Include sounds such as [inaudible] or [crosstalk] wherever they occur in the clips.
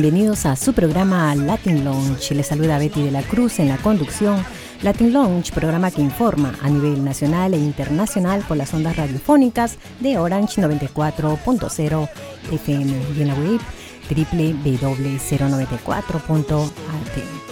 Bienvenidos a su programa Latin Launch. Les saluda Betty de la Cruz en la conducción. Latin Launch, programa que informa a nivel nacional e internacional por las ondas radiofónicas de Orange 94.0 FM y en la web www.094.at.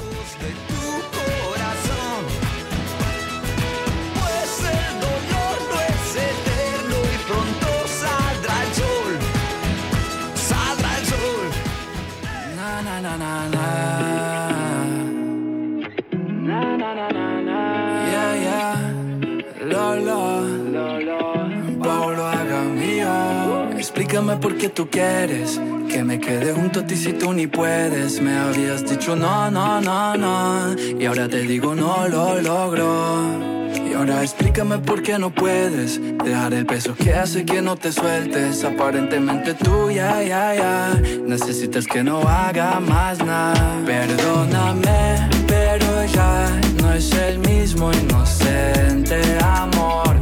Explícame por qué tú quieres que me quede junto a ti si tú ni puedes. Me habías dicho no, no, no, no. Y ahora te digo no lo logro. Y ahora explícame por qué no puedes dejar el peso que hace que no te sueltes. Aparentemente tú ya, ya, ya. Necesitas que no haga más nada. Perdóname, pero ya no es el mismo inocente amor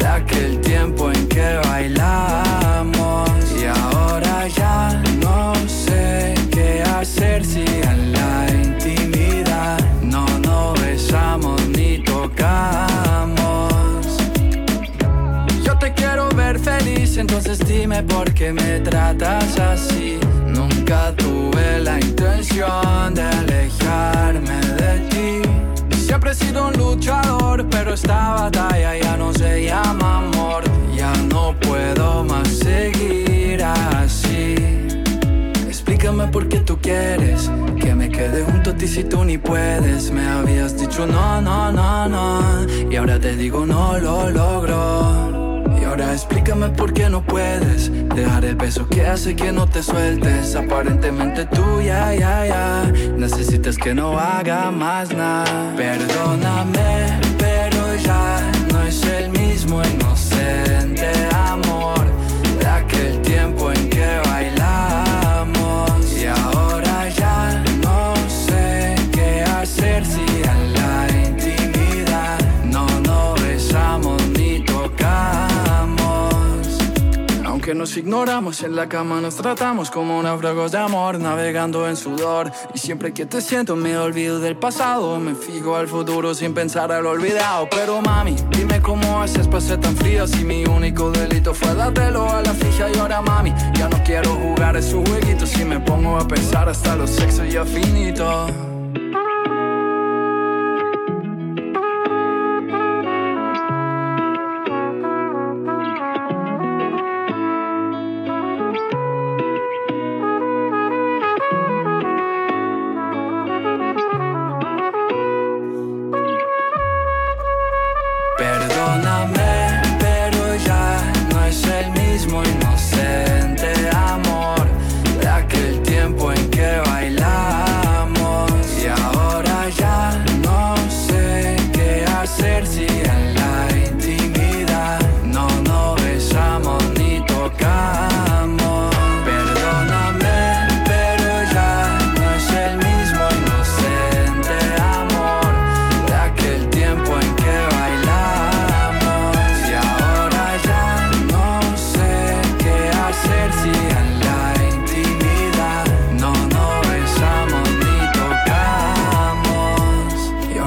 de aquel tiempo en que bailamos dime por qué me tratas así. Nunca tuve la intención de alejarme de ti. Siempre he sido un luchador, pero esta batalla ya no se llama amor. Ya no puedo más seguir así. Explícame por qué tú quieres que me quede junto a ti si tú ni puedes. Me habías dicho no, no, no, no. Y ahora te digo no lo logro. Explícame por qué no puedes dejar el peso que hace que no te sueltes. Aparentemente tú ya, ya, ya. Necesitas que no haga más nada. Perdóname, pero ya no es el nos ignoramos en la cama, nos tratamos como náufragos de amor, navegando en sudor. Y siempre que te siento, me olvido del pasado. Me fijo al futuro sin pensar al olvidado. Pero mami, dime cómo haces para ser tan frío si mi único delito fue dártelo a la fija. Y ahora, mami, ya no quiero jugar esos jueguitos. Si me pongo a pensar, hasta los sexos ya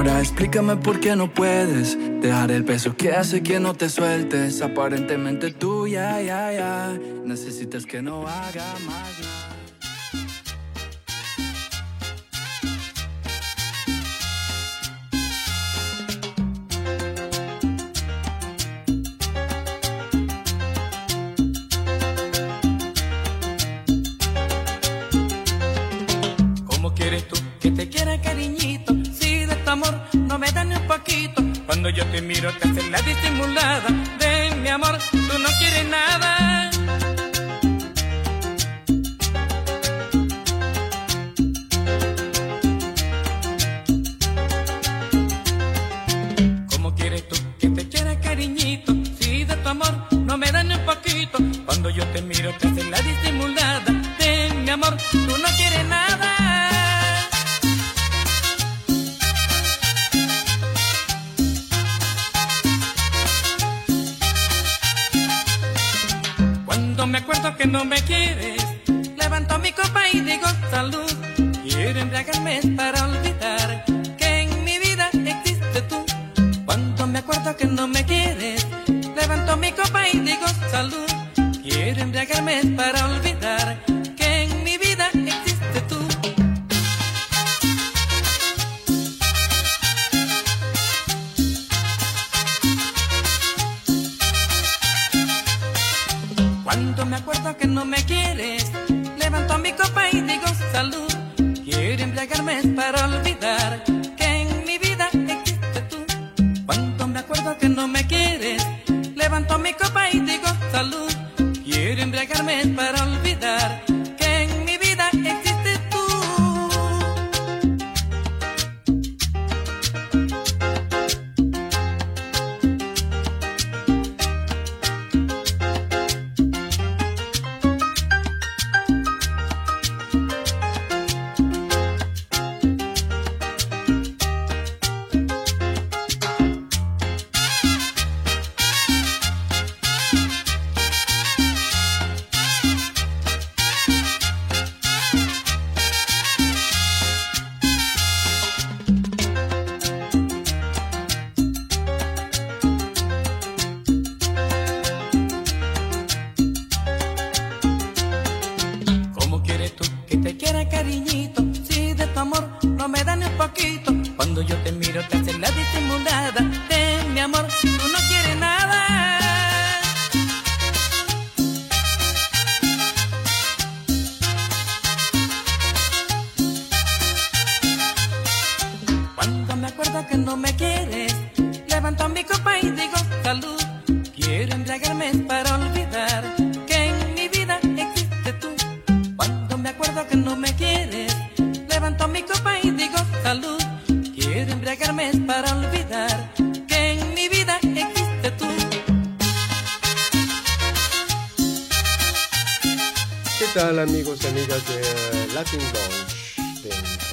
finito. por qué no puedes dejar el peso que hace que no te sueltes. Aparentemente tú ya, ya, ya necesitas que no haga más. Cuando yo te miro te haces la disimulada de mi amor, tú no quieres nada. Que no me quieres, levanto mi copa y digo salud. Quiero embriagarme para olvidar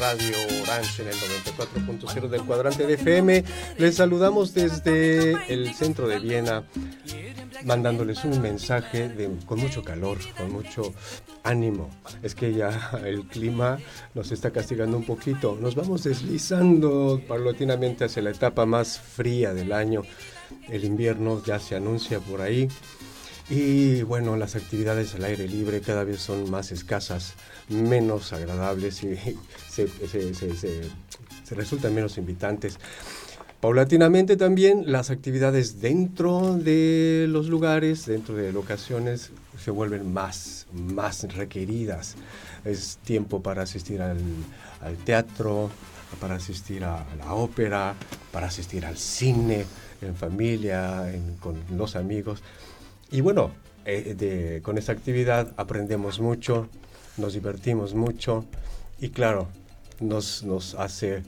Radio Orange en el 94.0 del cuadrante de FM? Les saludamos desde el centro de Viena mandándoles un mensaje de, con mucho calor, con mucho ánimo. Es que ya el clima nos está castigando un poquito. Nos vamos deslizando paulatinamente hacia la etapa más fría del año. El invierno ya se anuncia por ahí. Y bueno, las actividades al aire libre cada vez son más escasas, menos agradables y [laughs] se, se- se- se- resultan menos invitantes. Paulatinamente también las actividades dentro de los lugares, dentro de locaciones, se vuelven más, más requeridas. Es tiempo para asistir al, al teatro, para asistir a la ópera, para asistir al cine, en familia, en- con los amigos. Y bueno, eh, con esta actividad aprendemos mucho, nos divertimos mucho y claro, nos, hace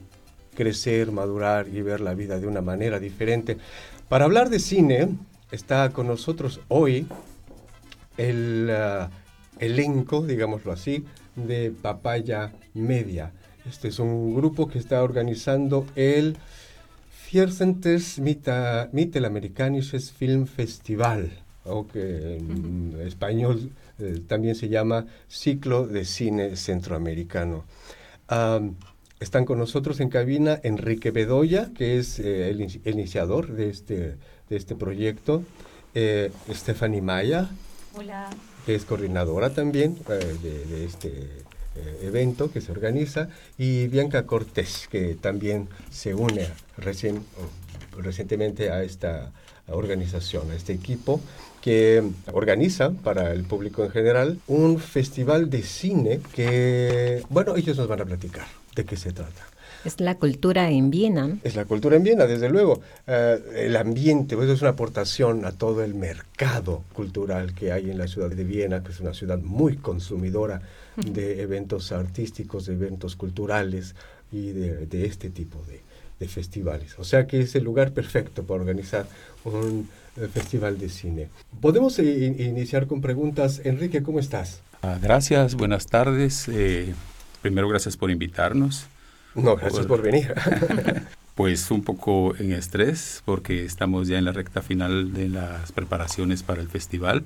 crecer, madurar y ver la vida de una manera diferente. Para hablar de cine, está con nosotros hoy el ah, elenco, digámoslo así, de Papaya Media. Este es un grupo que está organizando el Viercentes Mita- Mittelamerikanisches Filmfestival, o que en español eh, también se llama Ciclo de Cine Centroamericano. Am, están con nosotros en cabina Enrique Bedoya, que es eh, el, el iniciador de este, de este proyecto, eh, Stephanie Maya, Hola. que es coordinadora también eh, de, de este eh, evento que se organiza, y Bianca Cortés, que también se une recién, recientemente a esta organización, a este equipo que organiza para el público en general un festival de cine que, bueno, ellos nos van a platicar de qué se trata. Es la cultura en Viena. Es la cultura en Viena, desde luego. Eh, el ambiente, pues es una aportación a todo el mercado cultural que hay en la ciudad de Viena, que es una ciudad muy consumidora de eventos artísticos, de eventos culturales y de, de este tipo de, de festivales. O sea que es el lugar perfecto para organizar un eh, festival de cine. Podemos eh, in- iniciar con preguntas. Enrique, ¿cómo estás? Ah, gracias, buenas tardes. Eh, primero, gracias por invitarnos. No, gracias por venir. [laughs] Pues un poco en estrés porque estamos ya en la recta final de las preparaciones para el festival,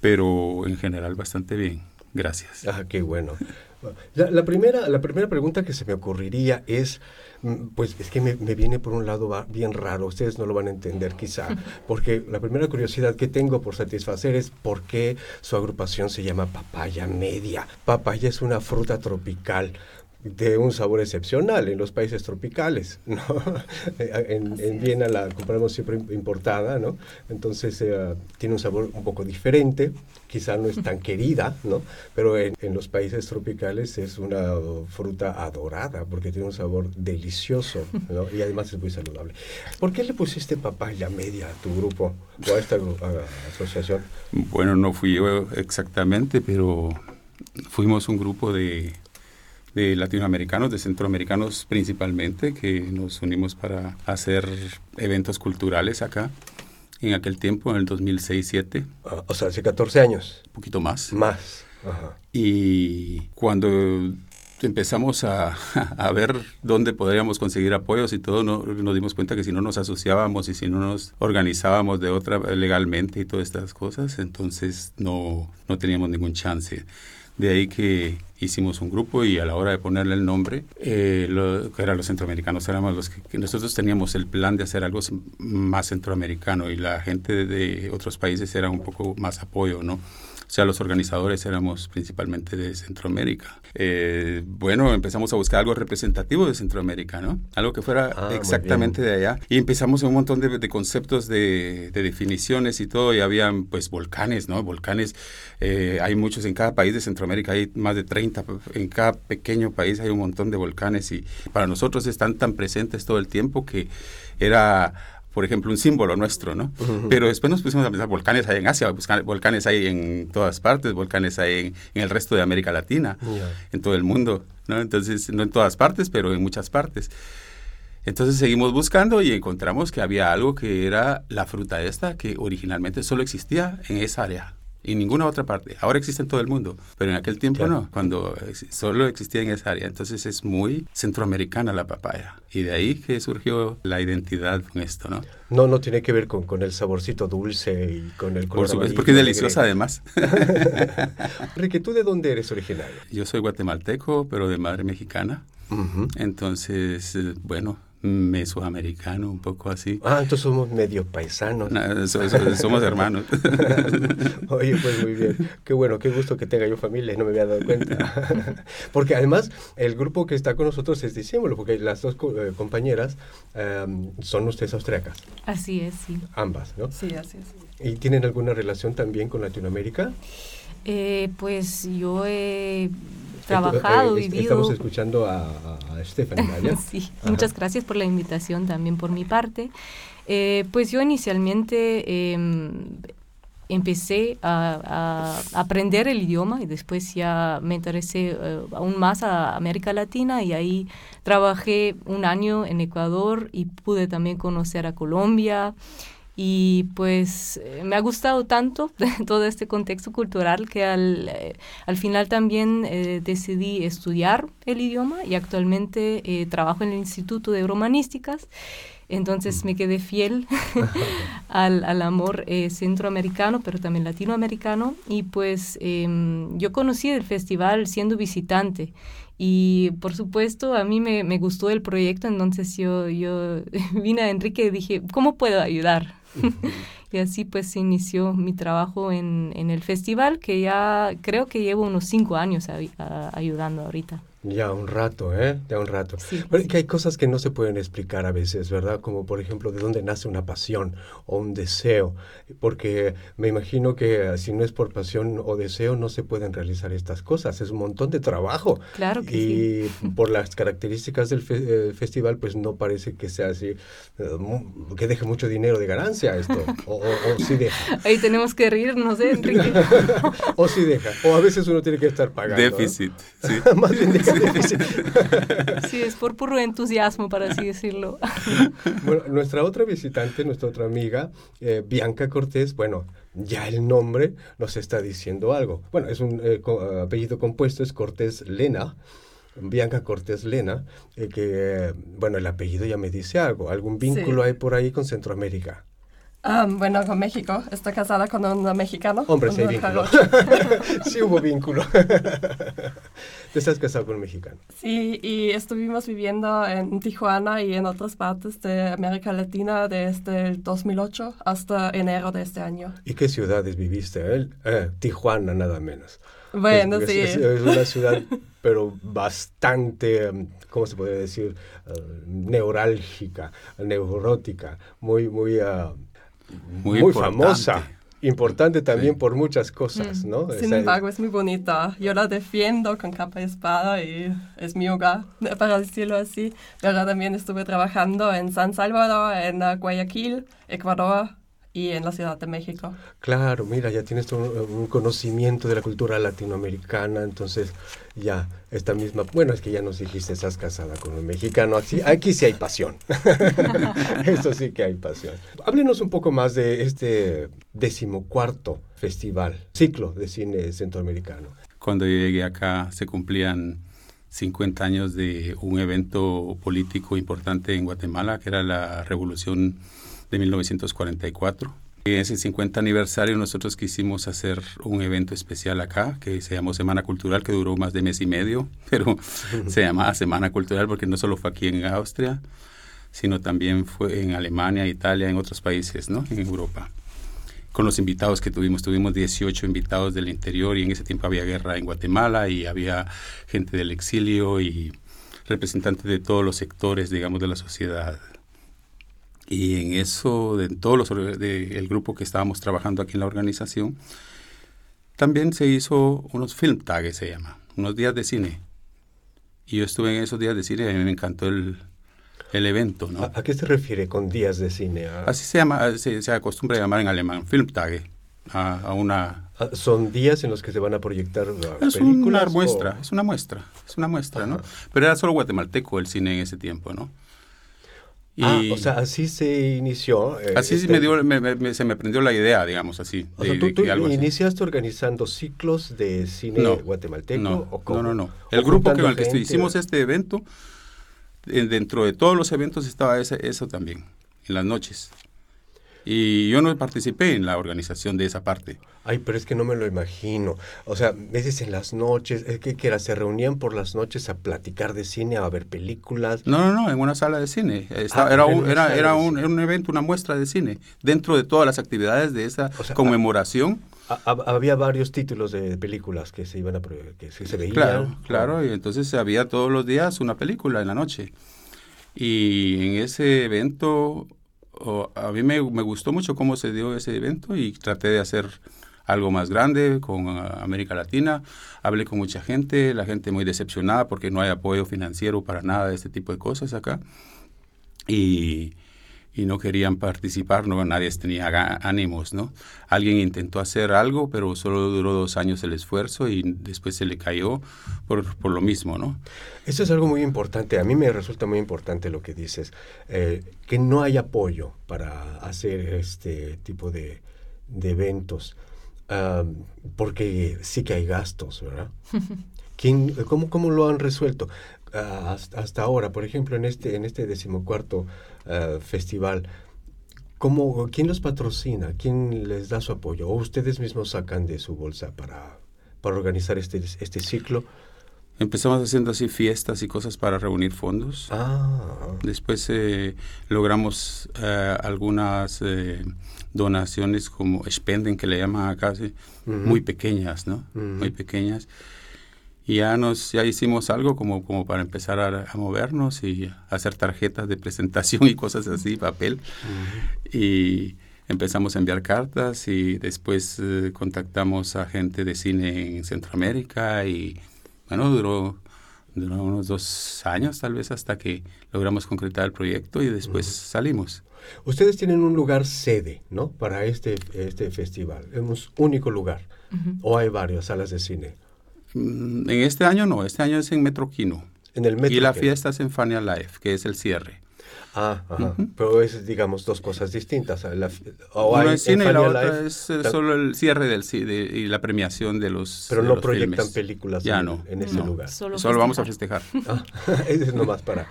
pero en general bastante bien. Gracias. Ah, qué bueno. La, primera, la primera pregunta que se me ocurriría es, mm, pues es que me, viene por un lado bien raro, ustedes no lo van a entender quizá, [laughs] porque la primera curiosidad que tengo por satisfacer es por qué su agrupación se llama papaya media. Papaya es una fruta tropical de un sabor excepcional en los países tropicales, [laughs] ¿no? en, en, Viena la compramos siempre importada, ¿no? Entonces eh, tiene un sabor un poco diferente, quizá no es tan [laughs] querida, ¿no? Pero en, en, los países tropicales es una fruta adorada porque tiene un sabor delicioso, ¿no? Y además es muy saludable. ¿Por qué le pusiste papaya media a tu grupo o a esta asociación? Bueno, no fui yo exactamente, pero fuimos un grupo de de latinoamericanos, de centroamericanos principalmente, que nos unimos para hacer eventos culturales acá. En aquel tiempo, en el 2006-2007. Ah, o sea, hace 14 años. Un poquito más. Más. Y cuando empezamos a, [laughs] a, ver dónde podríamos conseguir apoyos y todo, no, nos dimos cuenta que si no nos asociábamos y si no nos organizábamos de otra legalmente y todas estas cosas, entonces no, no teníamos ningún chance. De ahí que hicimos un grupo y a la hora de ponerle el nombre, eh, lo, que eran los centroamericanos, éramos los que, nosotros teníamos el plan de hacer algo más centroamericano y la gente de otros países era un poco más apoyo, ¿no? O sea, los organizadores éramos principalmente de Centroamérica. Eh, bueno, empezamos a buscar algo representativo de Centroamérica, ¿no? Algo que fuera ah, exactamente de allá. Y empezamos un montón de, conceptos de, definiciones y todo. Y habían, pues, volcanes, ¿no? Volcanes, eh, hay muchos en cada país de Centroamérica, hay más de 30. En cada pequeño país hay un montón de volcanes. Y para nosotros están tan presentes todo el tiempo que era por ejemplo, un símbolo nuestro, ¿no? Pero después nos pusimos a pensar, volcanes hay en Asia, volcanes hay en todas partes, volcanes hay en, el resto de América Latina, en todo el mundo, ¿no? Entonces, no en todas partes, pero en muchas partes. Entonces seguimos buscando y encontramos que había algo que era la fruta esta, que originalmente solo existía en esa área y ninguna otra parte. Ahora existe en todo el mundo, pero en aquel tiempo no, cuando solo existía en esa área. Entonces es muy centroamericana la papaya. Y de ahí que surgió la identidad con esto, ¿no? No, no tiene que ver con, con el saborcito dulce y con el color Por supuesto, porque es deliciosa además. [laughs] [laughs] Enrique, ¿tú de dónde eres originario? Yo soy guatemalteco, pero de madre mexicana. Entonces, eh, bueno, mesoamericano, un poco así. Ah, entonces somos medio paisanos. somos hermanos. [laughs] Oye, pues muy bien. Qué bueno, qué gusto que tenga yo familia y no me había dado cuenta. [laughs] porque además el grupo que está con nosotros es disímbolo, porque las dos eh, compañeras em, son ustedes austriacas. Así es, sí. Ambas, ¿no? Sí, así es. ¿Y tienen alguna relación también con Latinoamérica? Eh, pues yo he trabajado, eh, vivido. Estamos escuchando a, a Stephanie [laughs] sí, muchas gracias por la invitación también por mi parte. Eh, pues yo inicialmente em, empecé a, aprender el idioma y después ya me interesé eh, aún más a América Latina y ahí trabajé un año en Ecuador y pude también conocer a Colombia y pues eh, me ha gustado tanto [laughs] todo este contexto cultural que al, eh, al final también eh, decidí estudiar el idioma y actualmente trabajo en el Instituto de Romanísticas. Entonces me quedé fiel [laughs] al, al, amor centroamericano, pero también latinoamericano. Y pues em, yo conocí el festival siendo visitante. Y por supuesto, a mí me, me gustó el proyecto, entonces yo, yo [laughs] vine a Enrique y dije, ¿cómo puedo ayudar? [laughs] y así pues inició mi trabajo en, en, el festival, que ya creo que llevo unos cinco años ayudando ahorita. Ya un rato, ¿eh? Ya un rato. Pero que hay cosas que no se pueden explicar a veces, ¿verdad? Como por ejemplo de dónde nace una pasión o un deseo. Porque me imagino que eh, si no es por pasión o deseo no se pueden realizar estas cosas. Es un montón de trabajo. Claro que y sí. por las características del eh, festival, pues no parece que sea así, eh, que deje mucho dinero de ganancia esto. [laughs] O, o, sí deja. Ahí tenemos que reírnos, ¿eh, Enrique? [laughs] o sí deja. O a veces uno tiene que estar pagando. Déficit. Sí. [laughs] Más bien [laughs] sí, es por puro entusiasmo, para así decirlo. bueno, nuestra otra visitante, nuestra otra amiga, eh, Bianca Cortés, bueno, ya el nombre nos está diciendo algo. Bueno, es un eh, apellido compuesto, es Cortés Lena. Bianca Cortés Lena, eh, que, bueno, el apellido ya me dice algo. ¿Algún vínculo hay por ahí con Centroamérica? Ah, bueno, con México. Estoy casada con un mexicano. Hombre, sí vínculo. [laughs] sí hubo vínculo. [laughs] Te estás casado con un mexicano. Sí, y estuvimos viviendo en Tijuana y en otras partes de América Latina desde el 2008 hasta enero de este año. ¿Y qué ciudades viviste? eh? Eh, Tijuana, nada menos. Bueno, es, sí. es- es una ciudad, pero bastante, um, ¿cómo se podría decir? Uh, neurálgica, neurótica, muy, muy, uh, Muy muy, famosa. Importante también Sí. por muchas cosas, ¿no? Sin Esa- embargo, es muy bonita. Yo la defiendo con capa y espada y es mi hogar, [laughs] para decirlo así. Pero también estuve trabajando en San Salvador, en Guayaquil, Ecuador y en la Ciudad de México. Claro, mira, ya tienes un, un conocimiento de la cultura latinoamericana, entonces ya esta misma, bueno, es que ya nos dijiste, estás casada con un mexicano, aquí, aquí sí hay pasión, [laughs] eso sí que hay pasión. Háblenos un poco más de este decimocuarto festival, ciclo de cine centroamericano. Cuando yo llegué acá se cumplían 50 años de un evento político importante en Guatemala, que era la Revolución de 1944. En ese 50 aniversario nosotros quisimos hacer un evento especial acá, que se llamó Semana Cultural, que duró más de mes y medio, [laughs] pero [laughs] se llamaba Semana Cultural porque no solo fue aquí en Austria, sino también fue en Alemania, Italia, en otros países, ¿no? En Europa con los invitados que tuvimos. Tuvimos 18 invitados del interior y en ese tiempo había guerra en Guatemala y había gente del exilio y representantes de todos los sectores, digamos, de la sociedad. Y en eso, de todos los or- de el grupo que estábamos trabajando aquí en la organización, también se hizo unos film tags, se llama, unos días de cine. Y yo estuve en esos días de cine y a mí me encantó el, el evento, ¿no? ¿A, a qué se refiere con días de cine? ¿A- Así se llama, se, se acostumbra a llamar en alemán, Filmtage, a, a una... a- ¿Son días en los que se van a proyectar Es películas? una muestra, o- es una muestra, es una muestra, ¿no? Pero era solo guatemalteco el cine en ese tiempo, ¿no? Y Ah, o sea, así se inició. eh, así este- me dio, me- me- se me prendió la idea, digamos así. O de- sea, tú, así. iniciaste organizando ciclos de cine No, guatemalteco no, o cómo? no, no, no. ¿O El grupo con el que gente? hicimos este evento, dentro de todos los eventos estaba ese, eso también, en las noches. Y yo no participé en la organización de esa parte. Ay, pero es que no me lo imagino. O sea, veces en las noches, es que, que era, se reunían por las noches a platicar de cine, a ver películas. No, no, no, en una sala de cine. Estaba- Ah, era un, era, era un, un evento, una muestra de cine. Dentro de todas las actividades de esa O sea, conmemoración. A- a- había varios títulos de películas que se iban a que se veían. Claro, claro. Y entonces había todos los días una película en la noche. Y en ese evento, a mí me, me gustó mucho cómo se dio ese evento y traté de hacer algo más grande con ah, América Latina. Hablé con mucha gente, la gente muy decepcionada porque no hay apoyo financiero para nada de este tipo de cosas acá. Y, y no querían participar, no, nadie tenía ánimos, ¿no? Alguien intentó hacer algo, pero solo duró dos años el esfuerzo y después se le cayó por, por lo mismo, ¿no? Eso es algo muy importante. A mí me resulta muy importante lo que dices, eh, que no hay apoyo para hacer este tipo de, de eventos, porque sí que hay gastos, ¿verdad? [laughs] ¿Quién, cómo, ¿Cómo lo han resuelto? Hasta, ahora, por ejemplo, en este, en este decimocuarto ah, festival, ¿cómo, ¿quién los patrocina? ¿Quién les da su apoyo? ¿O ustedes mismos sacan de su bolsa para, para organizar este, este ciclo? Empezamos haciendo así fiestas y cosas para reunir fondos. Ah, Después eh, logramos eh, algunas eh, donaciones como spenden, que le llaman acá, Ujú. muy pequeñas, ¿no? Muy pequeñas. Y ya, nos, ya hicimos algo como, como para empezar a, a movernos y hacer tarjetas de presentación [laughs] y cosas así, papel. Y empezamos a enviar cartas y después eh, contactamos a gente de cine en Centroamérica y bueno, duró, duró unos dos años tal vez hasta que logramos concretar el proyecto y después salimos. Ustedes tienen un lugar sede, ¿no? Para este, este festival. Es un único lugar. O hay varias salas de cine. Mm, En este año no, este año es en Metroquino. En el metro. Y la fiesta es en Fania Life, que es el cierre. Ah, ajá. Pero es, digamos, dos cosas distintas. La, o Una hay es cine y la otra Life, es eh, solo el cierre del de- y la premiación de los Pero de no los proyectan filmes. películas Ya en, no, en ese No, lugar. Solo, Solo vamos a festejar. Ah, [laughs] es nomás para,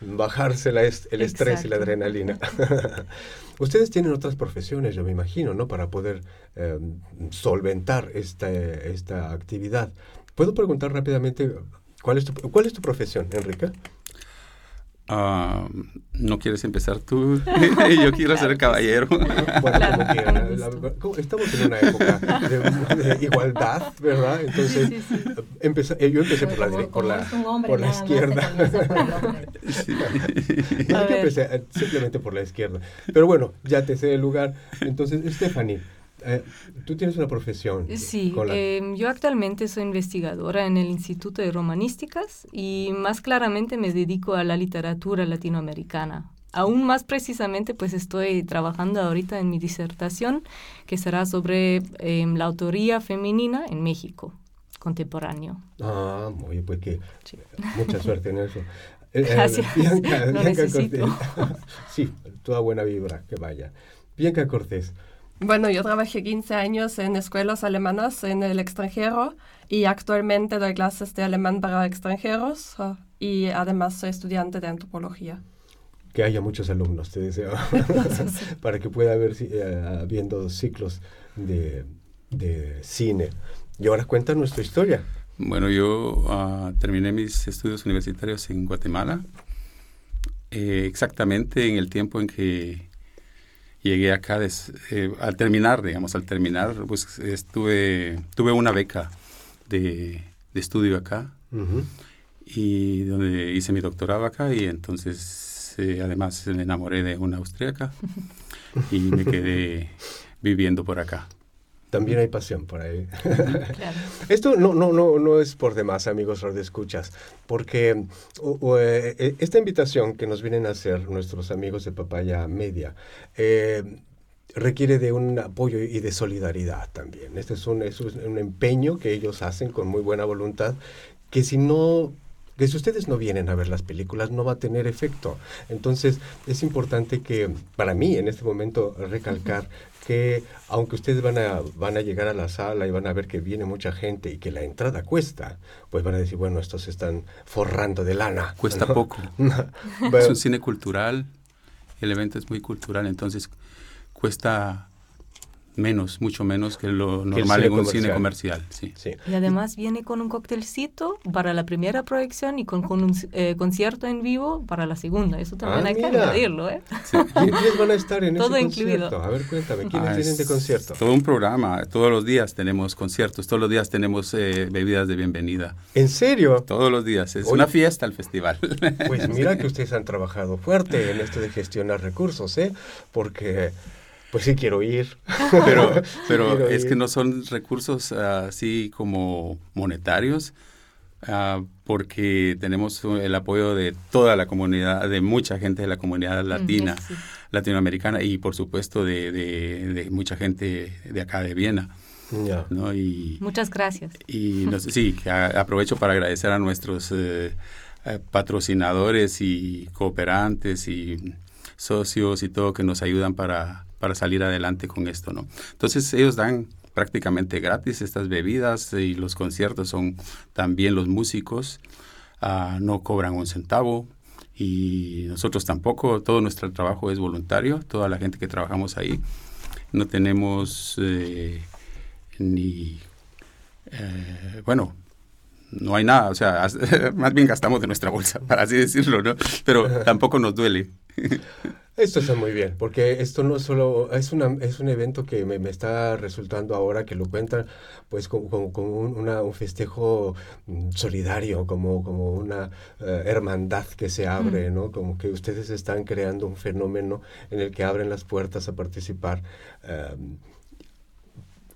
bajarse la est- el estrés y la adrenalina. [laughs] Ustedes tienen otras profesiones, yo me imagino, ¿no? Para poder eh, solventar esta, esta actividad. ¿Puedo preguntar rápidamente cuál es tu, cuál es tu profesión, Enrique? Ah, ¿No quieres empezar tú? [laughs] Yo quiero ser caballero. Bueno, Claro, como La- gusto. como- estamos en una época de, de igualdad, ¿verdad? Entonces, Sí, sí, sí. empecé- eh, yo empecé por la, por la, por la izquierda. Yo empecé eh, simplemente por la izquierda. Pero bueno, ya te sé el lugar. Entonces, Stephanie, eh, tú tienes una profesión. Sí, con la- em, yo actualmente soy investigadora en el Instituto de Romanísticas y más claramente me dedico a la literatura latinoamericana. Aún más precisamente, pues estoy trabajando ahorita en mi disertación que será sobre em, la autoría femenina en México contemporáneo. Ah, muy pues que Sí. mucha [laughs] suerte en eso. [laughs] Eh, eh, Gracias. Bianca, Lo Bianca necesito. Cortés. [laughs] sí, toda buena vibra, que vaya. Bianca Cortés. Bueno, yo trabajé 15 años en escuelas alemanas en el extranjero y actualmente doy clases de alemán para extranjeros ah, y además soy estudiante de antropología. Que haya muchos alumnos, te deseo, [laughs] [laughs] para que pueda haber si- eh, ciclos de, de cine. Y ahora cuenta nuestra historia. Bueno, yo ah, terminé mis estudios universitarios en Guatemala, eh, exactamente en el tiempo en que llegué acá, des- eh, al terminar, digamos, al terminar, pues estuve, tuve una beca de, de estudio acá y donde hice mi doctorado acá y entonces eh, además me enamoré de una austríaca [laughs] y me quedé viviendo por acá. También hay pasión por ahí. Claro. [laughs] Esto no, no, no, no es por demás, amigos escuchas, porque o- o, eh, eh, esta invitación que nos vienen a hacer nuestros amigos de Papaya Media eh, requiere de un apoyo y de solidaridad también. Este es un, es un empeño que ellos hacen con muy buena voluntad, que si no que si ustedes no vienen a ver las películas no va a tener efecto. Entonces es importante que, para mí en este momento, recalcar que aunque ustedes van a, van a llegar a la sala y van a ver que viene mucha gente y que la entrada cuesta, pues van a decir, bueno, estos se están forrando de lana. Cuesta ¿no? poco. [laughs] Pero- Es un cine cultural, el evento es muy cultural, entonces cuesta menos, mucho menos que lo normal en un cine comercial. comercial. Sí. sí. Y además viene con un coctelcito para la primera proyección y con, con un eh, concierto en vivo para la segunda. Eso también Ah, hay que añadirlo, ¿eh? ¿Qui- [laughs] ¿Quiénes van a estar en Todo ese incluido. concierto? A ver, cuéntame, ¿quiénes Ah, vienen de es concierto? Todo un programa, todos los días tenemos conciertos, todos los días tenemos eh, bebidas de bienvenida, ¿En serio? todos los días, es Oye. una fiesta el festival. Pues mira [laughs] que ustedes han trabajado fuerte en esto de gestionar recursos, ¿eh? Porque, pues sí quiero ir. [laughs] pero Sí pero quiero es ir. que no son recursos así como monetarios, ah, porque tenemos el apoyo de toda la comunidad, de mucha gente de la comunidad latina, eso sí. latinoamericana y por supuesto de, de- de mucha gente de acá de Viena, Ya. ¿no? Y, Muchas gracias. y no sí, que a- aprovecho para agradecer a nuestros eh, eh, patrocinadores y cooperantes y socios y todo que nos ayudan para, para salir adelante con esto, ¿no? Entonces ellos dan prácticamente gratis estas bebidas y los conciertos son también los músicos, ah, no cobran un centavo y nosotros tampoco, todo nuestro trabajo es voluntario, toda la gente que trabajamos ahí, no tenemos eh, ni eh, bueno, no hay nada, o sea, [laughs] más bien gastamos de nuestra bolsa, para así decirlo, ¿no? Pero tampoco nos duele. Esto está muy bien, porque esto no solo es, una, es un evento que me, me está resultando ahora que lo cuentan, pues como, como- como un, una- un festejo mm, solidario, como, como una eh, hermandad que se abre, ¿no? Como que ustedes están creando un fenómeno en el que abren las puertas a participar. eh,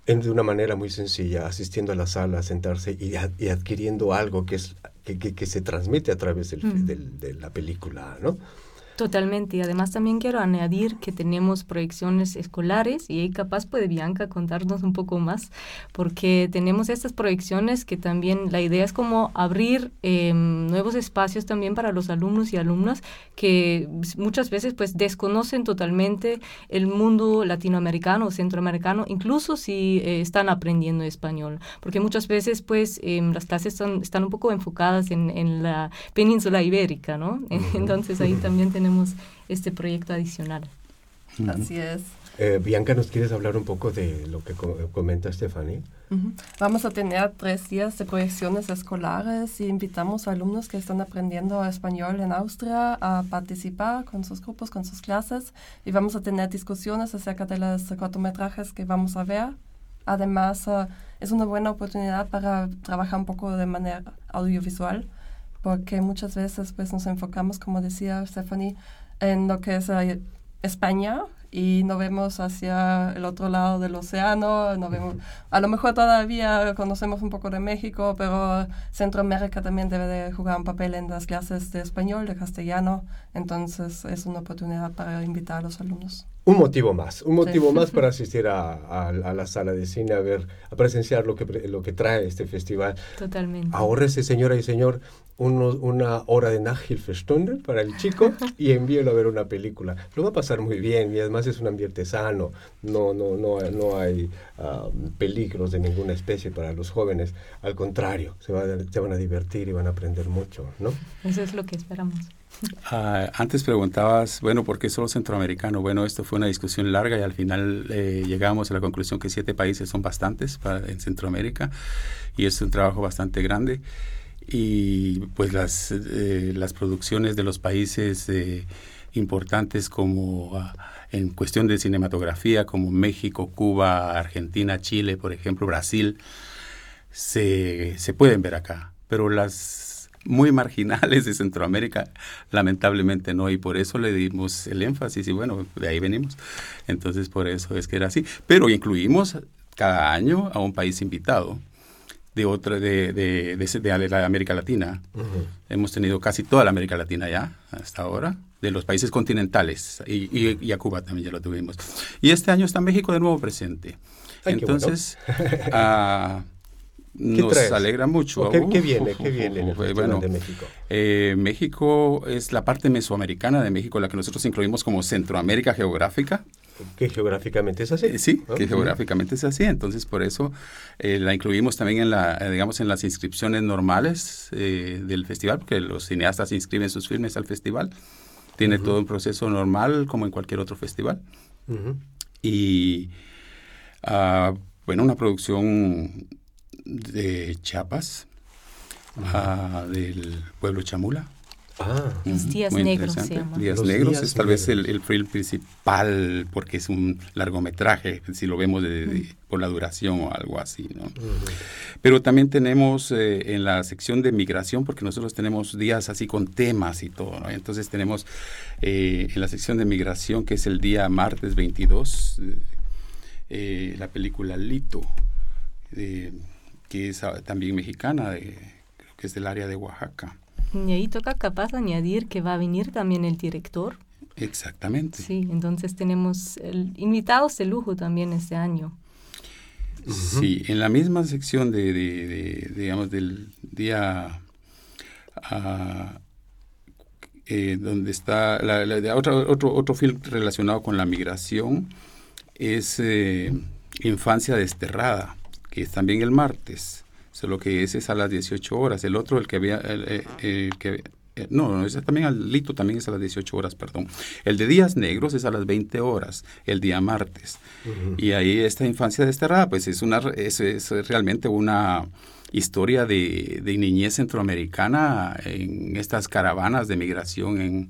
en- de una manera muy sencilla, asistiendo a la sala, sentarse y, ad- y adquiriendo algo que, es, que, que- que se transmite a través del- Mm. del- de la película, ¿no? Totalmente, y además también quiero añadir que tenemos proyecciones escolares y ahí capaz puede Bianca contarnos un poco más, porque tenemos estas proyecciones que también la idea es como abrir em, nuevos espacios también para los alumnos y alumnas que muchas veces pues desconocen totalmente el mundo latinoamericano o centroamericano, incluso si eh, están aprendiendo español, porque muchas veces pues em, las clases están, están un poco enfocadas en, en la península ibérica, ¿no? [laughs] Entonces ahí también tenemos tenemos este proyecto adicional. Así es. Eh, Bianca, ¿nos quieres hablar un poco de lo que comenta Stephanie? Vamos a tener tres días de proyecciones escolares y invitamos a alumnos que están aprendiendo español en Austria a participar con sus grupos, con sus clases y vamos a tener discusiones acerca de los cortometrajes que vamos a ver. Además, uh, es una buena oportunidad para trabajar un poco de manera audiovisual porque muchas veces pues nos enfocamos, como decía Stephanie, en lo que es eh, España y no vemos hacia el otro lado del océano, no vemos, a lo mejor todavía conocemos un poco de México, pero Centroamérica también debe de jugar un papel en las clases de español, de castellano, entonces es una oportunidad para invitar a los alumnos. Un motivo más, un motivo más para [laughs] asistir a, la sala de cine a ver, a presenciar lo que, lo que trae este festival. Totalmente. Ahorrese, señora y señor, una hora de Nachhilfestunde para el chico [laughs] y envíelo a ver una película. Lo va a pasar muy bien y además es un ambiente sano, no, no, no, no hay um, peligros de ninguna especie para los jóvenes, al contrario, se, se van a divertir y van a aprender mucho, ¿no? Eso es lo que esperamos. Ah, antes preguntabas, bueno, ¿por qué solo centroamericano? Bueno, esto fue una discusión larga y al final eh, llegamos a la conclusión que siete países son bastantes para, en Centroamérica y es un trabajo bastante grande y pues las, eh, las producciones de los países eh, importantes como ah, en cuestión de cinematografía como México, Cuba, Argentina, Chile, por ejemplo, Brasil, se, se pueden ver acá, pero las muy marginales de Centroamérica lamentablemente no y por eso le dimos el énfasis y bueno, de ahí venimos. Entonces por eso es que era así, pero incluimos cada año a un país invitado de otra de, de, de, la América Latina. Hemos tenido casi toda la América Latina ya hasta ahora, de los países continentales y, y, a Cuba también ya lo tuvimos. Y este año está México de nuevo presente. Entonces, uh, [laughs] nos alegra mucho. ¿Qué, ¿Qué, viene? ¿Qué [laughs] viene en el bueno, de México? Eh, México es la parte mesoamericana de México, la que nosotros incluimos como Centroamérica geográfica que geográficamente es así. Eh, sí, que geográficamente es así. Entonces, por eso eh, la incluimos también en, la, digamos, en las inscripciones normales del festival, porque los cineastas inscriben sus filmes al festival. Tiene todo un proceso normal, como en cualquier otro festival. Y, uh, bueno, una producción de Chiapas, del pueblo Chamula. Ah, Los Días Negros se llama. Días Negros es tal vez el, el, film principal porque es un largometraje, si lo vemos por la duración o algo así. ¿no? Pero también tenemos eh, en la sección de migración, porque nosotros tenemos días así con temas y todo. ¿no? Entonces tenemos eh, en la sección de migración, que es el día martes 22, eh, la película Lito, que es ah, también mexicana, creo que es del área de Oaxaca. Y ahí toca capaz añadir que va a venir también el director. Exactamente. Sí, entonces tenemos invitados de lujo también este año. Sí, en la misma sección de, digamos, del día ah, eh, donde está la, otro, otro, otro film relacionado con la migración es eh, Infancia Desterrada, que es también el martes lo que ese es a las 18 horas. El otro, el que había, el, que eh, no, ese también al lito también es a las 18 horas, perdón. El de días negros es a las 20 horas, el día martes. Y ahí esta infancia desterrada, pues es una es, es realmente una historia de, de, niñez centroamericana en estas caravanas de migración en,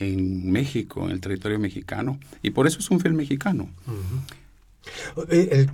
en México, en el territorio mexicano. Y por eso es un film mexicano. Eh,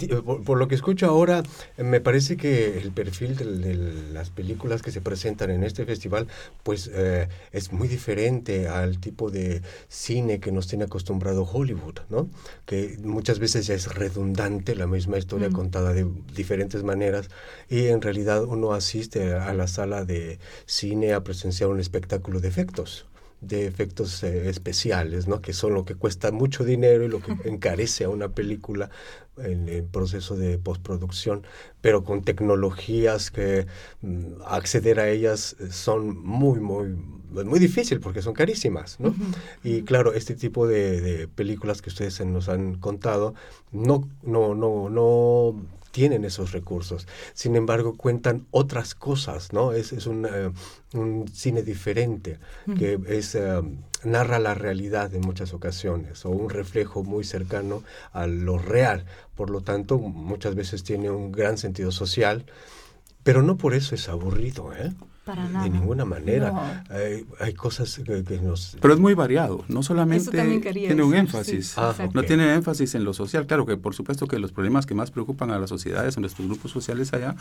por, lo que escucho ahora, me parece que el perfil de, las películas que se presentan en este festival, pues eh, es muy diferente al tipo de cine que nos tiene acostumbrado Hollywood, ¿no? Que muchas veces ya es redundante la misma historia mm. contada de diferentes maneras y en realidad uno asiste a la sala de cine a presenciar un espectáculo de efectos de efectos eh, especiales, ¿no? que son lo que cuesta mucho dinero y lo que encarece a una película en el proceso de postproducción, pero con tecnologías que mm, acceder a ellas son muy, muy, muy difícil porque son carísimas. ¿no? Y claro, este tipo de, de, películas que ustedes nos han contado no, no, no, no tienen esos recursos. Sin embargo, cuentan otras cosas, ¿no? Es, es un, eh, un, cine diferente que es, uh, narra la realidad en muchas ocasiones o un reflejo muy cercano a lo real. Por lo tanto, muchas veces tiene un gran sentido social, pero no por eso es aburrido, ¿eh? Para nada. De ninguna manera. No. Hay, hay, cosas que, que, nos... Pero es muy variado. No solamente tiene un énfasis. Sí. Ah, okay. No tiene énfasis en lo social. Claro que por supuesto que los problemas que más preocupan a las sociedades, a nuestros grupos sociales allá,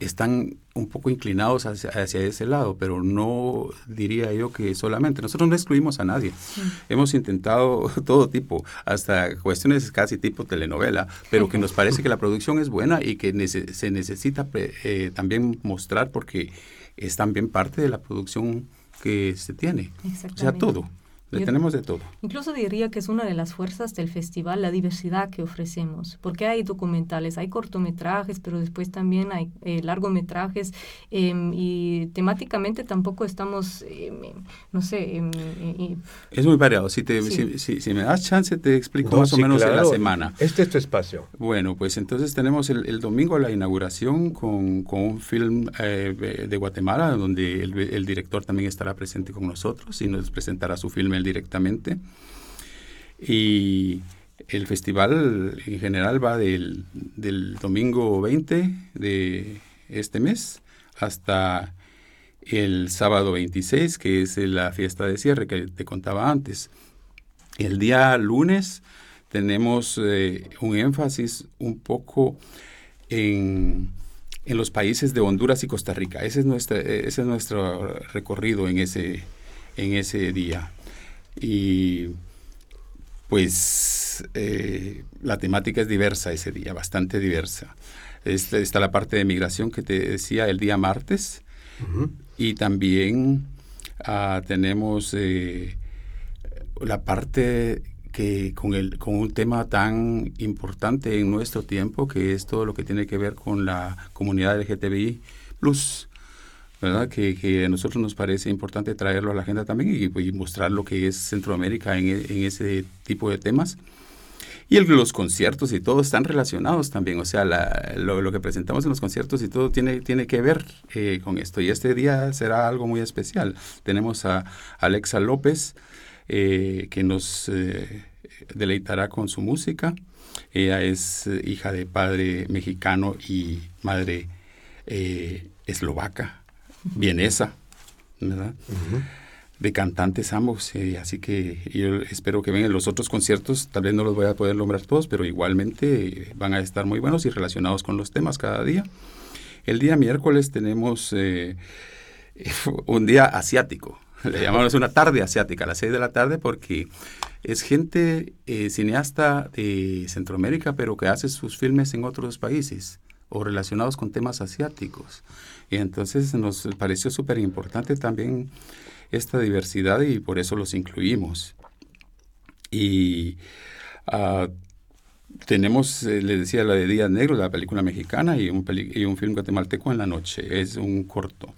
están un poco inclinados hacia, hacia ese lado, pero no diría yo que solamente. Nosotros no excluimos a nadie. Sí. Hemos intentado [laughs] todo tipo, hasta cuestiones casi tipo telenovela, pero que nos parece que la producción es buena y que nece se necesita eh, también mostrar porque es también parte de la producción que se tiene. O sea, todo. Le tenemos de todo. Incluso diría que es una de las fuerzas del festival, la diversidad que ofrecemos, porque hay documentales, hay cortometrajes, pero después también hay eh, largometrajes eh, y temáticamente tampoco estamos, eh, no sé. es muy variado. Si, te, sí. si, si, si, me das chance, te explico no, más sí, o menos claro. en la semana. Este es tu espacio. Bueno, pues entonces tenemos el, el domingo la inauguración con, con un film de Guatemala, donde el, el director también estará presente con nosotros y nos presentará su film el directamente. Y el festival en general va del, del, domingo 20 de este mes hasta el sábado 26, que es la fiesta de cierre que te contaba antes. El día lunes tenemos eh, un énfasis un poco en, en, los países de Honduras y Costa Rica. Ese es, nuestra, ese es nuestro recorrido en ese, en ese día. Y pues eh, la temática es diversa ese día, bastante diversa. Está, está, la parte de migración que te decía el día martes uh -huh. y también uh, tenemos eh, la parte que con, el, con un tema tan importante en nuestro tiempo que es todo lo que tiene que ver con la comunidad LGTBI plus Que, a nosotros nos parece importante traerlo a la agenda también y, mostrar lo que es Centroamérica en, ese tipo de temas. Y los conciertos y todo están relacionados también, o sea, la, lo, lo, que presentamos en los conciertos y todo tiene, tiene que ver eh, con esto. Y este día será algo muy especial. Tenemos a Alexa López, eh, que nos eh, deleitará con su música. Ella es hija de padre mexicano y madre eslovaca vienesa, ¿verdad? Uh -huh. De cantantes ambos, eh, así que yo espero que vengan los otros conciertos, tal vez no los voy a poder nombrar todos, pero igualmente van a estar muy buenos y relacionados con los temas cada día. El día miércoles tenemos eh, [laughs] un día asiático, le llamamos una tarde asiática, a las 6 de la tarde, porque es gente eh, cineasta de Centroamérica, pero que hace sus filmes en otros países o relacionados con temas asiáticos. Y entonces nos pareció súper importante también esta diversidad y por eso los incluimos. Y uh, tenemos, eh, les decía, la de Días Negros, la película mexicana, y un, peli y un film guatemalteco en la noche. Es un corto.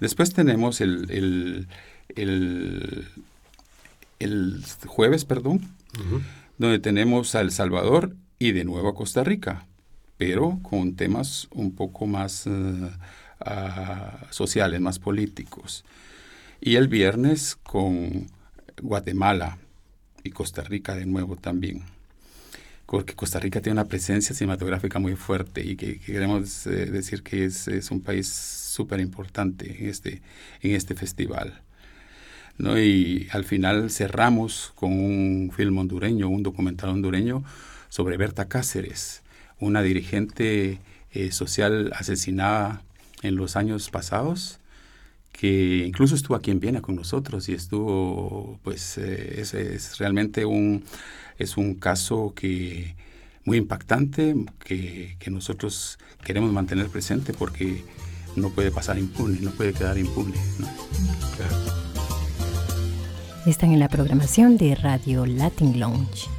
Después tenemos el, el, el, el jueves, perdón, uh -huh. donde tenemos a El Salvador y de nuevo a Costa Rica, pero con temas un poco más... Uh, uh, sociales, más políticos. Y el viernes con Guatemala y Costa Rica de nuevo también. Porque Costa Rica tiene una presencia cinematográfica muy fuerte y que, que queremos eh, decir que es, es un país súper importante en este, en este festival. ¿no? Y al final cerramos con un film hondureño, un documental hondureño sobre Berta Cáceres, una dirigente eh, social asesinada en los años pasados, que incluso estuvo aquí en Viena con nosotros y estuvo, pues eh, es, es, realmente un, es un caso que muy impactante que, que, nosotros queremos mantener presente porque no puede pasar impune, no puede quedar impune. Están en la programación de Radio Latin Lounge.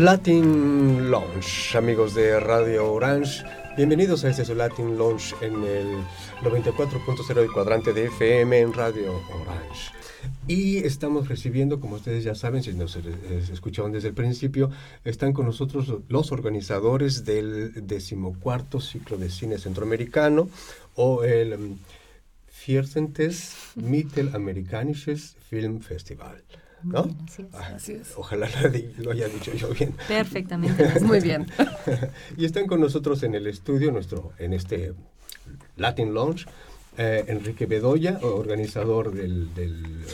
Latin Lounge, amigos de Radio Orange. Bienvenidos a este su Latin Lounge en el 94.0 del cuadrante de FM en Radio Orange. Y estamos recibiendo, como ustedes ya saben, si nos escucharon desde el principio, están con nosotros los organizadores del decimocuarto ciclo de cine centroamericano o el Viercentes um, Mittelamerikanisches Film Festival. ¿No? Ah, así es. Ojalá [laughs] lo haya dicho yo bien. Perfectamente. Muy bien. [laughs] y están con nosotros en el estudio, nuestro, en este Latin Lounge, eh, Enrique Bedoya, organizador del, del,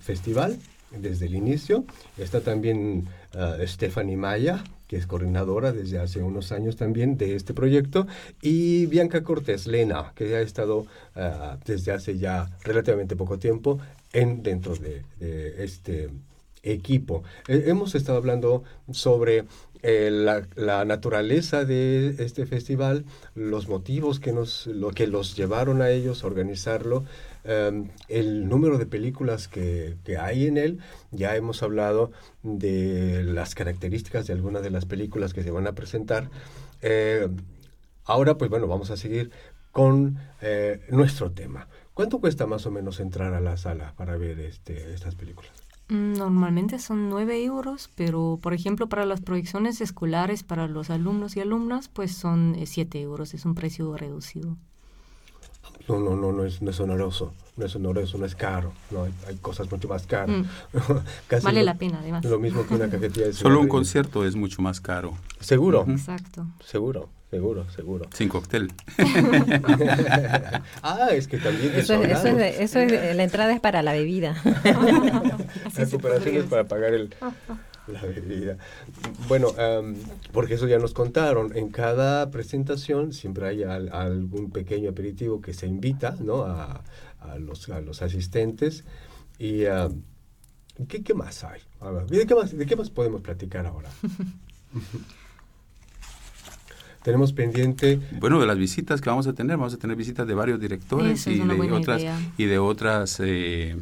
festival desde el inicio. Está también uh, Stephanie Maya, que es coordinadora desde hace unos años también de este proyecto, y Bianca Cortés Lena, que ha estado uh, desde hace ya relativamente poco tiempo en, dentro de, este equipo. Eh, hemos estado hablando sobre eh, la, naturaleza de este festival, los motivos que, nos, lo que los llevaron a ellos a organizarlo, em, el número de películas que, hay en él. Ya hemos hablado de las características de algunas de las películas que se van a presentar. Eh, ahora, pues bueno, vamos a seguir con nuestro tema. ¿Cuánto cuesta más o menos entrar a la sala para ver este, estas películas? Mm, normalmente son 9 euros, pero por ejemplo para las proyecciones escolares para los alumnos y alumnas, pues son 7 eh, euros, es un precio reducido. No, no, no, no es, no es oneroso, no es oneroso, no es caro, no, hay, cosas mucho más caras. Mm. [laughs] vale la pena, además. Lo mismo que una cafetería. Solo un concierto es mucho más caro. ¿Seguro? Exacto. Seguro. Seguro, seguro. Sin cóctel. [laughs] ah, es que también eso, eso, es, eso es, la entrada es para la bebida. [laughs] la cooperación es para pagar el, la bebida. Bueno, porque eso ya nos contaron. En cada presentación siempre hay algún pequeño aperitivo que se invita ¿no? a, a, los, a los asistentes. ¿Y ¿qué, ¿qué, más hay? ¿de, qué más, ¿De qué más podemos platicar ahora? [laughs] tenemos pendiente. Bueno, de las visitas que vamos a tener, vamos a tener visitas de varios directores y de, otras, y de otras eh,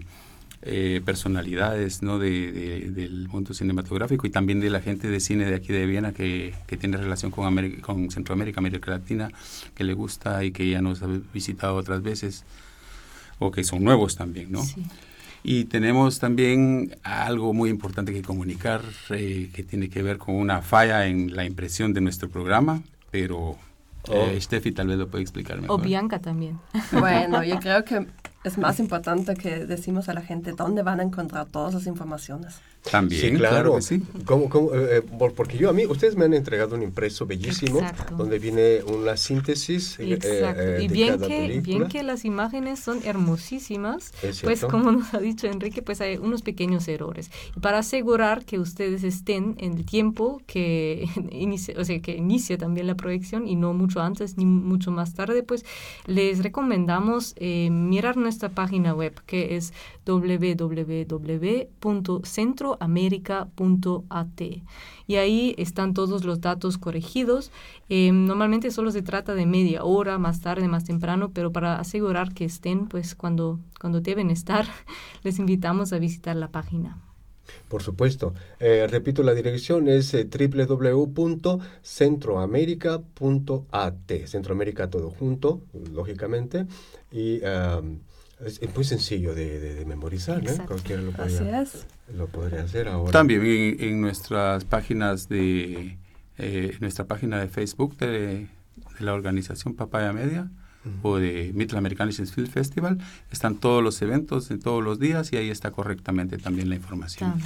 eh, personalidades ¿no? De, del mundo cinematográfico y también de la gente de cine de aquí de Viena que, que tiene relación con, con Centroamérica, América Latina, que le gusta y que ya nos ha visitado otras veces o que son nuevos también, ¿no? Y tenemos también algo muy importante que comunicar eh, que tiene que ver con una falla en la impresión de nuestro programa pero eh, oh. Steffi tal vez lo puede explicar mejor. O Bianca también. Bueno, yo creo que es más importante que decimos a la gente dónde van a encontrar todas las informaciones. También, sí, claro. sí. Eh, eh, porque yo a mí, ustedes me han entregado un impreso bellísimo donde viene una síntesis eh, Exacto. y bien que, bien que las imágenes son hermosísimas, pues como nos ha dicho Enrique, pues hay unos pequeños errores. Y para asegurar que ustedes estén en el tiempo que [laughs] inicie, o sea, que inicie también la proyección y no mucho antes ni mucho más tarde, pues les recomendamos mirar nuestra página web que es www.centroamerica.at y ahí están todos los datos corregidos. Em, normalmente solo se trata de media hora, más tarde, más temprano, pero para asegurar que estén, pues cuando, cuando deben estar, [laughs] les invitamos a visitar la página. Por supuesto. Eh, repito, la dirección es eh. Centroamérica todo junto, lógicamente. Y es, muy sencillo de, memorizar, ¿no? Cualquiera lo podría, lo podría hacer ahora. También en, nuestras páginas de eh, nuestra página de Facebook de, la organización Papaya Media o de Middle American Film Festival están todos los eventos en todos los días y ahí está correctamente también la información.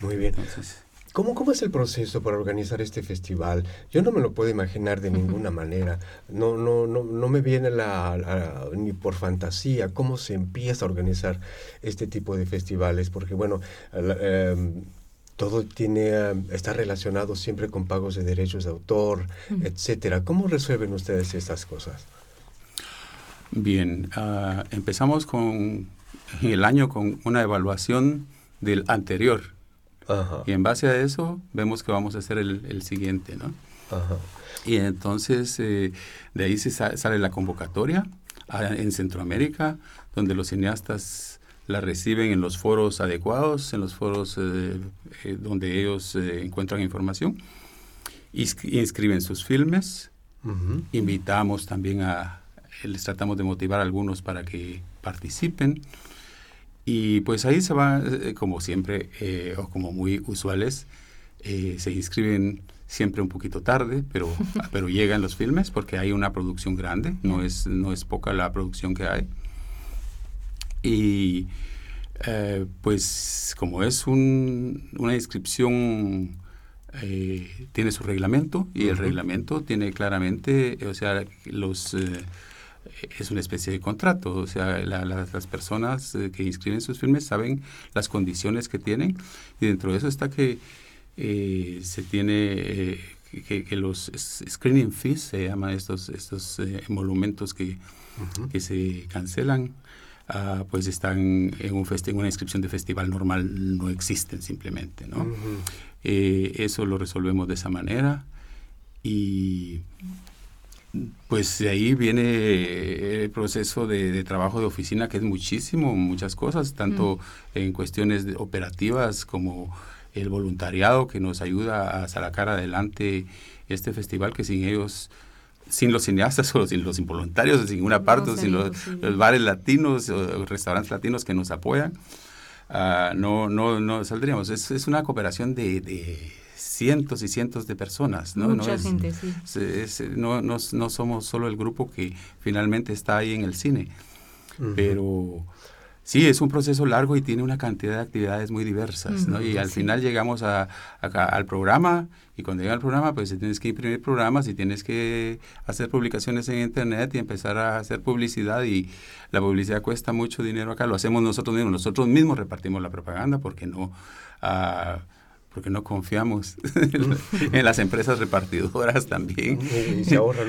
Muy bien. Entonces, ¿Cómo, ¿Cómo es el proceso para organizar este festival? Yo no me lo puedo imaginar de ninguna manera. No, no, no, no me viene la, ni por fantasía cómo se empieza a organizar este tipo de festivales, porque bueno, em, todo tiene em, está relacionado siempre con pagos de derechos de autor, etcétera. ¿Cómo resuelven ustedes estas cosas? Bien, ah, empezamos con el año con una evaluación del anterior y en base a eso vemos que vamos a hacer el, siguiente, ¿no? Y entonces eh, de ahí se sale la convocatoria en Centroamérica, donde los cineastas la reciben en los foros adecuados, en los foros eh, eh, donde ellos eh, encuentran información, inscriben sus filmes, invitamos también a, les tratamos de motivar a algunos para que participen y pues ahí se va, como siempre, o como muy usuales, se inscriben siempre un poquito tarde, pero, [laughs] pero llegan los filmes porque hay una producción grande, no es, no es poca la producción que hay. Y eh, pues como es una inscripción, eh, tiene su reglamento y el reglamento tiene claramente, o sea, los... Eh, es una especie de contrato, o sea, las personas que inscriben sus filmes saben las condiciones que tienen y dentro de eso está que se tiene que, los screening fees, se llaman estos, estos emolumentos que, que se cancelan, Ah, pues están en, un en una inscripción de festival normal, no existen simplemente, ¿no? Eh, eso lo resolvemos de esa manera y pues de ahí viene el proceso de, trabajo de oficina que es muchísimo, muchas cosas, tanto en cuestiones operativas como el voluntariado que nos ayuda a sacar adelante este festival que sin ellos sin los cineastas [laughs] o sin los involuntarios, sin ninguna parte, sin los, bares latinos o restaurantes latinos que nos apoyan, uh, no, no, no saldríamos. Es, es una cooperación de, de, cientos y cientos de personas. ¿no? Mucha no gente, sí. no, no, no, somos solo el grupo que finalmente está ahí en el cine, pero Sí, es un proceso largo y tiene una cantidad de actividades muy diversas, ¿no? Y al final llegamos a, al programa y cuando llega al programa, pues tienes que imprimir programas y tienes que hacer publicaciones en internet y empezar a hacer publicidad y la publicidad cuesta mucho dinero acá, lo hacemos nosotros mismos, nosotros mismos repartimos la propaganda porque no... Uh, porque no confiamos [laughs] en las empresas repartidoras también. Y se ahorran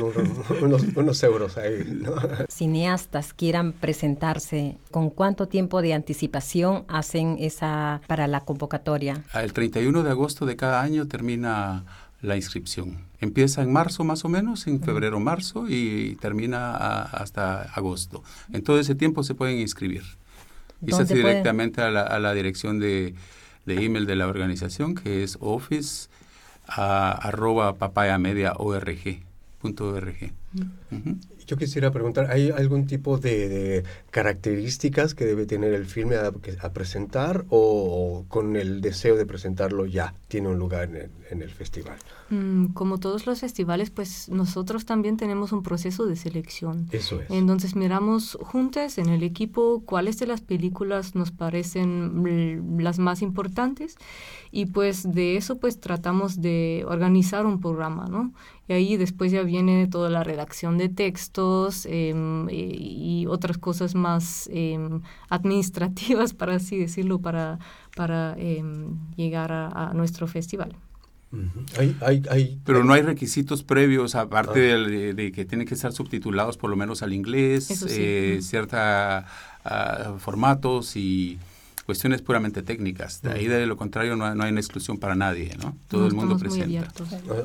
unos, euros ahí. Cineastas quieran presentarse, ¿con cuánto tiempo de anticipación hacen esa para la convocatoria? El 31 de agosto de cada año termina la inscripción. Empieza en marzo más o menos, en febrero, marzo y termina hasta agosto. En todo ese tiempo se pueden inscribir. Y se hace directamente a la dirección de de email de la organización que es office arroba Yo quisiera preguntar, ¿hay algún tipo de, características que debe tener el filme a, a, presentar o con el deseo de presentarlo ya tiene un lugar en el, festival? Mm, como todos los festivales, pues nosotros también tenemos un proceso de selección. Eso es. Entonces miramos juntas en el equipo cuáles de las películas nos parecen las más importantes y pues de eso pues tratamos de organizar un programa, ¿no? Y ahí después ya viene toda la redacción de em, y, otras cosas más em, administrativas, para así decirlo, para, para em, llegar a, nuestro festival. Pero no hay requisitos previos, aparte ah. de, que tienen que estar subtitulados por lo menos al inglés, eh, cierta ah, formatos y cuestiones puramente técnicas. De ahí de lo contrario no, hay una exclusión para nadie, ¿no? Todo el mundo presenta.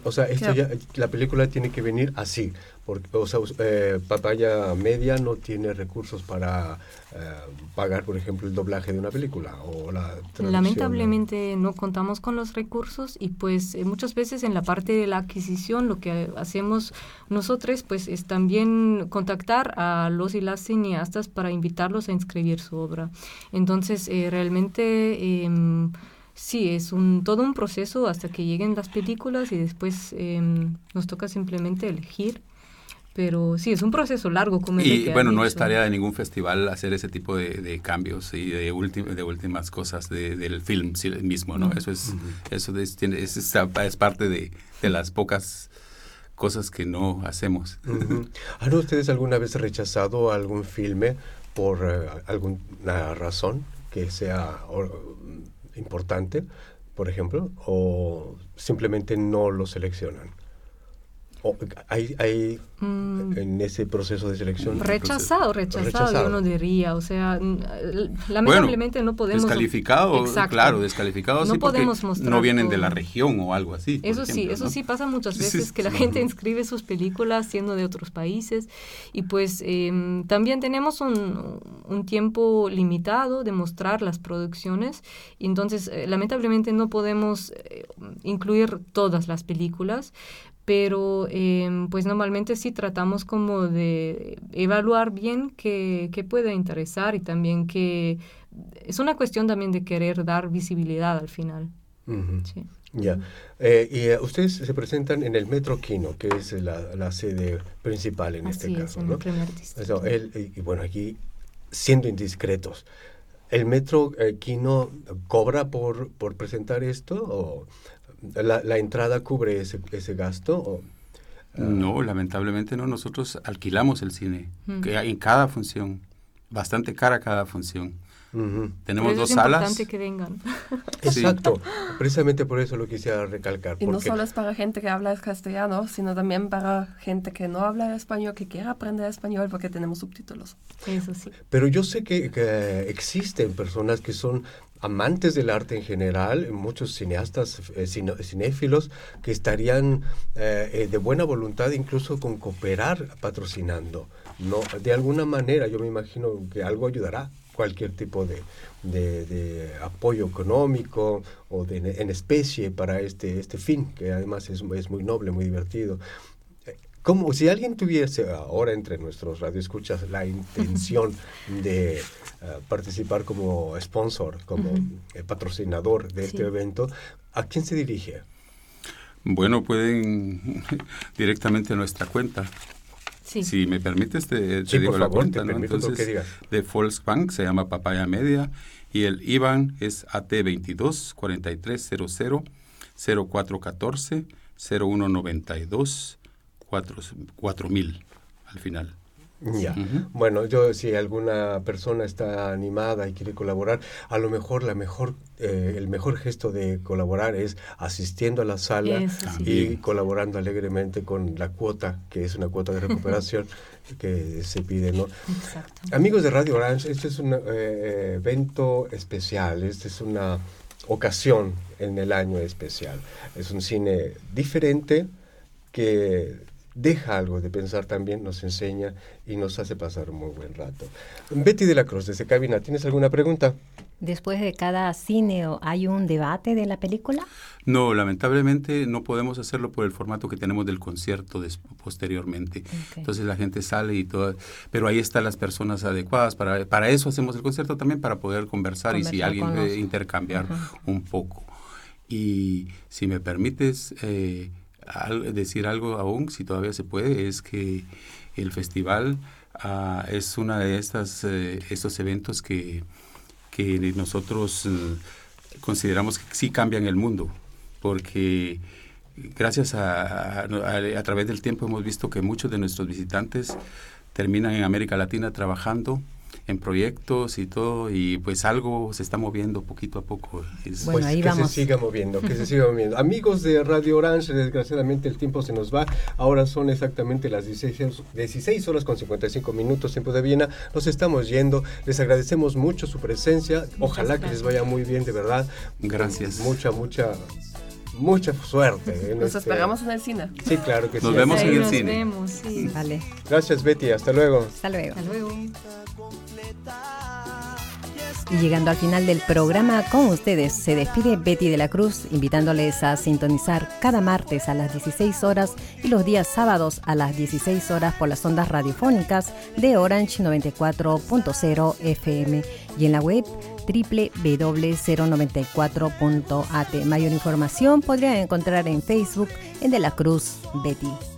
O sea, esto ya, la película tiene que venir así, porque o sea, eh, Papaya Media no tiene recursos para eh, pagar, por ejemplo, el doblaje de una película o la Lamentablemente no contamos con los recursos y pues eh, muchas veces en la parte de la adquisición lo que hacemos nosotros pues es también contactar a los y las cineastas para invitarlos a inscribir su obra. Entonces realmente em, sí, es un, todo un proceso hasta que lleguen las películas y después em, nos toca simplemente elegir pero sí, es un proceso largo. Como y bueno, no es tarea de ningún festival hacer ese tipo de, cambios y de, de últimas cosas del film mismo, ¿no? Eso es, eso es, tiene, es, es, parte de, las pocas cosas que no hacemos. [laughs] ¿Han ustedes alguna vez rechazado algún filme por eh, alguna razón que sea importante, por ejemplo, o simplemente no lo seleccionan? O hay, hay Mm. en ese proceso de selección. Rechazado, rechazado, Rechazado. yo no diría. O sea, lamentablemente no podemos. Descalificado, Exacto. claro, descalificado No sí podemos mostrar no vienen todo. de la región o algo así. Eso sí, eso ¿no? sí pasa muchas veces sí, que la sí. gente inscribe sus películas siendo de otros países y pues em, también tenemos un, un tiempo limitado de mostrar las producciones y entonces eh, lamentablemente no podemos eh, incluir todas las películas pero em, pues normalmente sí tratamos como de evaluar bien qué, qué puede interesar y también que es una cuestión también de querer dar visibilidad al final. Ujú. Sí. Ya. Eh, y eh, ustedes se presentan en el Metro Quino, que es la, la sede principal en este Así es, caso, en ¿no? el el- y, y bueno, aquí, siendo indiscretos, ¿el Metro eh, Quino cobra por, por presentar esto? ¿O la, la entrada cubre ese, ese gasto? O, ah, No, lamentablemente no. Nosotros alquilamos el cine Mm. que en cada función. Bastante cara cada función. ujú. Tenemos Por eso dos es salas. importante que vengan. [laughs] Exacto. Precisamente por eso lo quisiera recalcar. Y no solo es para gente que habla castellano, sino también para gente que no habla español, que quiera aprender español porque tenemos subtítulos. Eso sí. Pero yo sé que, que existen personas que son amantes del arte en general, muchos cineastas, eh, cinéfilos, que estarían eh, eh, de buena voluntad incluso con cooperar patrocinando. No, de alguna manera yo me imagino que algo ayudará, cualquier tipo de, de- de apoyo económico o de, en especie para este, este fin, que además es, es muy noble, muy divertido. Como si alguien tuviese ahora entre nuestros radioescuchas la intención [laughs] de eh, participar como sponsor, como eh, patrocinador de este evento, ¿a quién se dirige? Bueno, pueden [laughs] directamente a nuestra cuenta. Sí. Si me permites, te, te Sí, digo por la favor, cuenta. te ¿no? permito lo que digas. de Volksbank se llama Papaya Media y el IBAN es AT22 4300 0414 0192 4000 al final. Ya. Ujú. Bueno, yo si alguna persona está animada y quiere colaborar, a lo mejor la mejor eh, el mejor gesto de colaborar es asistiendo a la sala Eso sí. y colaborando alegremente con la cuota, que es una cuota de recuperación [laughs] que se pide, ¿no? Exacto. Amigos de Radio Orange, este es un eh, evento especial, esta es una ocasión en el año especial. Es un cine diferente que deja algo de pensar también, nos enseña y nos hace pasar un muy buen rato. Betty de la Cruz, desde Cabina, ¿tienes alguna pregunta? Después de cada cine hay un debate de la película. No, lamentablemente no podemos hacerlo por el formato que tenemos del concierto des- posteriormente. Entonces la gente sale y todo, pero ahí están las personas adecuadas. Para, para eso hacemos el concierto también, para poder conversar, y si alguien los- intercambiar un poco. Y si me permites eh, decir algo aún, si todavía se puede, es que el festival ah, es una de estas eh, estos eventos que, que nosotros eh, consideramos que sí cambian el mundo, porque gracias a- a través del tiempo hemos visto que muchos de nuestros visitantes terminan en América Latina trabajando en proyectos y todo, y pues algo se está moviendo poquito a poco. Es- Bueno, pues ahí que vamos. se siga moviendo, que se [laughs] siga moviendo. Amigos de Radio Orange, desgraciadamente el tiempo se nos va. Ahora son exactamente las 16, 16 horas con 55 minutos, tiempo de Viena. Nos estamos yendo. Les agradecemos mucho su presencia. Ojalá que les vaya muy bien, de verdad. Gracias. Mucha, mucha, mucha suerte. en Nos este- esperamos en el cine. Sí, claro que Nos sí. vemos Ahí en el nos cine. vemos, sí. Vale, Gracias, Betty. Hasta luego. hasta luego. Hasta luego. Y llegando al final del programa con ustedes, se despide Betty de la Cruz, invitándoles a sintonizar cada martes a las 16 horas y los días sábados a las 16 horas por las ondas radiofónicas de Orange 94.0 FM y en la web www.094.at. Mayor información podrían encontrar en Facebook en De la Cruz Betty.